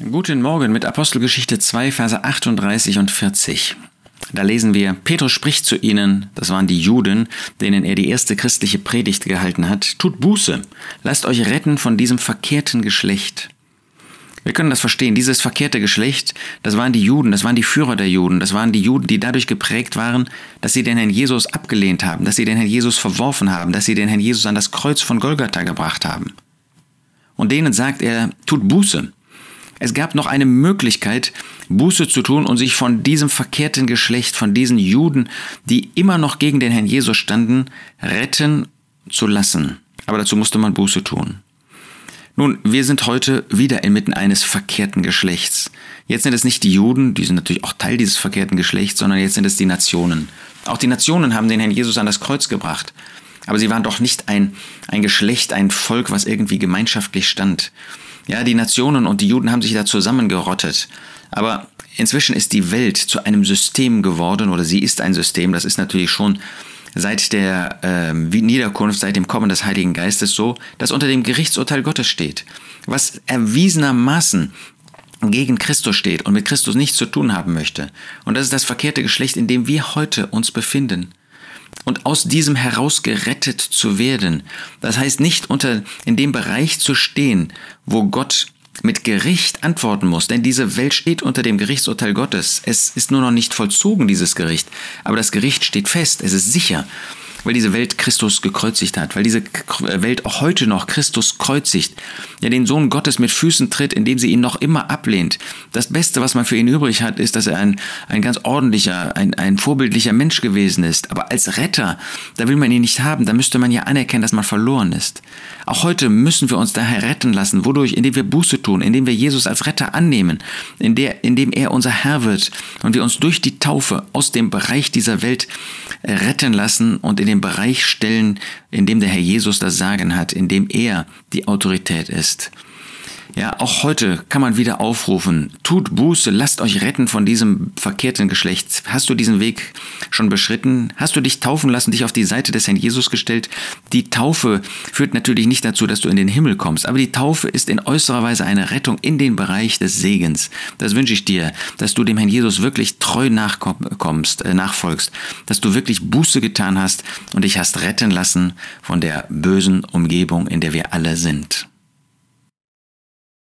Guten Morgen mit Apostelgeschichte 2, Verse 38 und 40. Da lesen wir, Petrus spricht zu ihnen, das waren die Juden, denen er die erste christliche Predigt gehalten hat, tut Buße, lasst euch retten von diesem verkehrten Geschlecht. Wir können das verstehen, dieses verkehrte Geschlecht, das waren die Juden, das waren die Führer der Juden, das waren die Juden, die dadurch geprägt waren, dass sie den Herrn Jesus abgelehnt haben, dass sie den Herrn Jesus verworfen haben, dass sie den Herrn Jesus an das Kreuz von Golgatha gebracht haben. Und denen sagt er, tut Buße, es gab noch eine Möglichkeit, Buße zu tun und sich von diesem verkehrten Geschlecht, von diesen Juden, die immer noch gegen den Herrn Jesus standen, retten zu lassen. Aber dazu musste man Buße tun. Nun, wir sind heute wieder inmitten eines verkehrten Geschlechts. Jetzt sind es nicht die Juden, die sind natürlich auch Teil dieses verkehrten Geschlechts, sondern jetzt sind es die Nationen. Auch die Nationen haben den Herrn Jesus an das Kreuz gebracht. Aber sie waren doch nicht ein, ein Geschlecht, ein Volk, was irgendwie gemeinschaftlich stand. Ja, die Nationen und die Juden haben sich da zusammengerottet. Aber inzwischen ist die Welt zu einem System geworden, oder sie ist ein System, das ist natürlich schon seit der äh, Niederkunft, seit dem Kommen des Heiligen Geistes so, dass unter dem Gerichtsurteil Gottes steht. Was erwiesenermaßen gegen Christus steht und mit Christus nichts zu tun haben möchte. Und das ist das verkehrte Geschlecht, in dem wir heute uns befinden und aus diesem heraus gerettet zu werden. Das heißt nicht unter in dem Bereich zu stehen, wo Gott mit Gericht antworten muss, denn diese Welt steht unter dem Gerichtsurteil Gottes. Es ist nur noch nicht vollzogen, dieses Gericht, aber das Gericht steht fest, es ist sicher weil diese Welt Christus gekreuzigt hat, weil diese Welt auch heute noch Christus kreuzigt, der den Sohn Gottes mit Füßen tritt, indem sie ihn noch immer ablehnt. Das Beste, was man für ihn übrig hat, ist, dass er ein, ein ganz ordentlicher, ein, ein vorbildlicher Mensch gewesen ist. Aber als Retter, da will man ihn nicht haben, da müsste man ja anerkennen, dass man verloren ist. Auch heute müssen wir uns daher retten lassen. Wodurch? Indem wir Buße tun, indem wir Jesus als Retter annehmen, indem er unser Herr wird und wir uns durch die Taufe aus dem Bereich dieser Welt retten lassen und in den Bereich stellen, in dem der Herr Jesus das Sagen hat, in dem er die Autorität ist. Ja, auch heute kann man wieder aufrufen, tut Buße, lasst euch retten von diesem verkehrten Geschlecht. Hast du diesen Weg schon beschritten? Hast du dich taufen lassen, dich auf die Seite des Herrn Jesus gestellt? Die Taufe führt natürlich nicht dazu, dass du in den Himmel kommst, aber die Taufe ist in äußerer Weise eine Rettung in den Bereich des Segens. Das wünsche ich dir, dass du dem Herrn Jesus wirklich treu nachkommst, äh, nachfolgst, dass du wirklich Buße getan hast und dich hast retten lassen von der bösen Umgebung, in der wir alle sind.